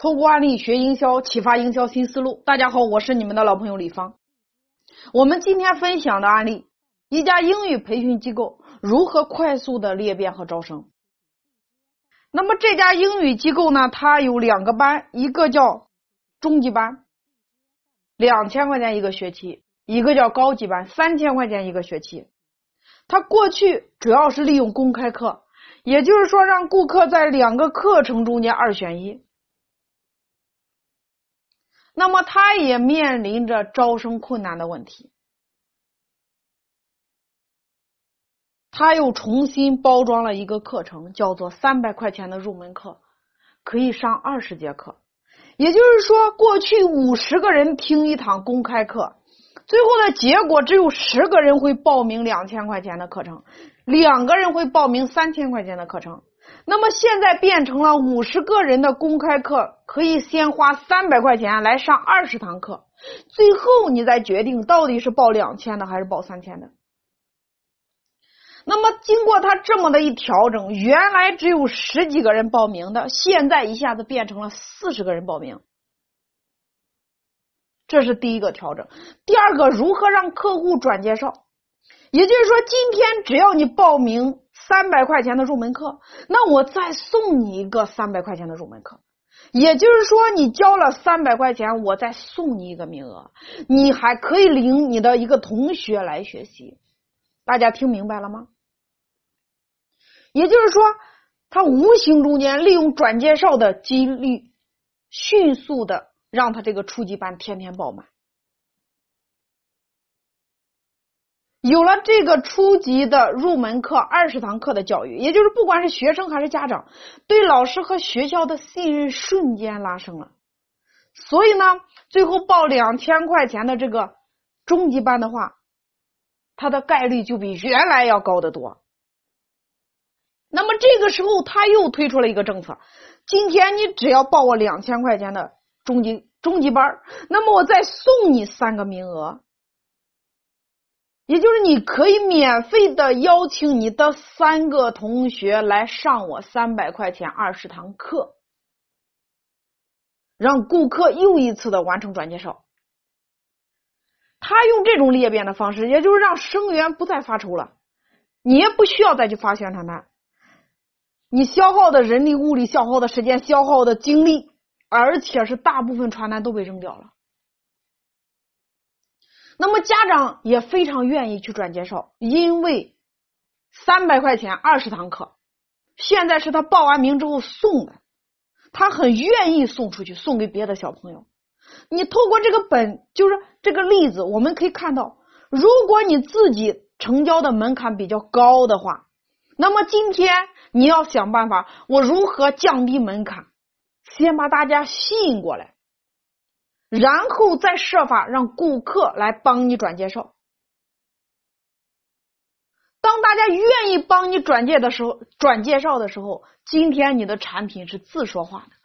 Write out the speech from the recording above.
透过案例学营销，启发营销新思路。大家好，我是你们的老朋友李芳。我们今天分享的案例，一家英语培训机构如何快速的裂变和招生。那么这家英语机构呢，它有两个班，一个叫中级班，两千块钱一个学期；一个叫高级班，三千块钱一个学期。它过去主要是利用公开课。也就是说，让顾客在两个课程中间二选一。那么，他也面临着招生困难的问题。他又重新包装了一个课程，叫做三百块钱的入门课，可以上二十节课。也就是说，过去五十个人听一堂公开课。最后的结果只有十个人会报名两千块钱的课程，两个人会报名三千块钱的课程。那么现在变成了五十个人的公开课，可以先花三百块钱来上二十堂课，最后你再决定到底是报两千的还是报三千的。那么经过他这么的一调整，原来只有十几个人报名的，现在一下子变成了四十个人报名。这是第一个调整，第二个如何让客户转介绍？也就是说，今天只要你报名三百块钱的入门课，那我再送你一个三百块钱的入门课。也就是说，你交了三百块钱，我再送你一个名额，你还可以领你的一个同学来学习。大家听明白了吗？也就是说，他无形中间利用转介绍的几率，迅速的。让他这个初级班天天爆满。有了这个初级的入门课二十堂课的教育，也就是不管是学生还是家长，对老师和学校的信任瞬间拉升了。所以呢，最后报两千块钱的这个中级班的话，它的概率就比原来要高得多。那么这个时候他又推出了一个政策：今天你只要报我两千块钱的。中级中级班，那么我再送你三个名额，也就是你可以免费的邀请你的三个同学来上我三百块钱二十堂课，让顾客又一次的完成转介绍。他用这种裂变的方式，也就是让生源不再发愁了，你也不需要再去发宣传单，你消耗的人力物力、消耗的时间、消耗的精力。而且是大部分传单都被扔掉了，那么家长也非常愿意去转介绍，因为三百块钱二十堂课，现在是他报完名之后送的，他很愿意送出去，送给别的小朋友。你透过这个本，就是这个例子，我们可以看到，如果你自己成交的门槛比较高的话，那么今天你要想办法，我如何降低门槛？先把大家吸引过来，然后再设法让顾客来帮你转介绍。当大家愿意帮你转介的时候，转介绍的时候，今天你的产品是自说话的。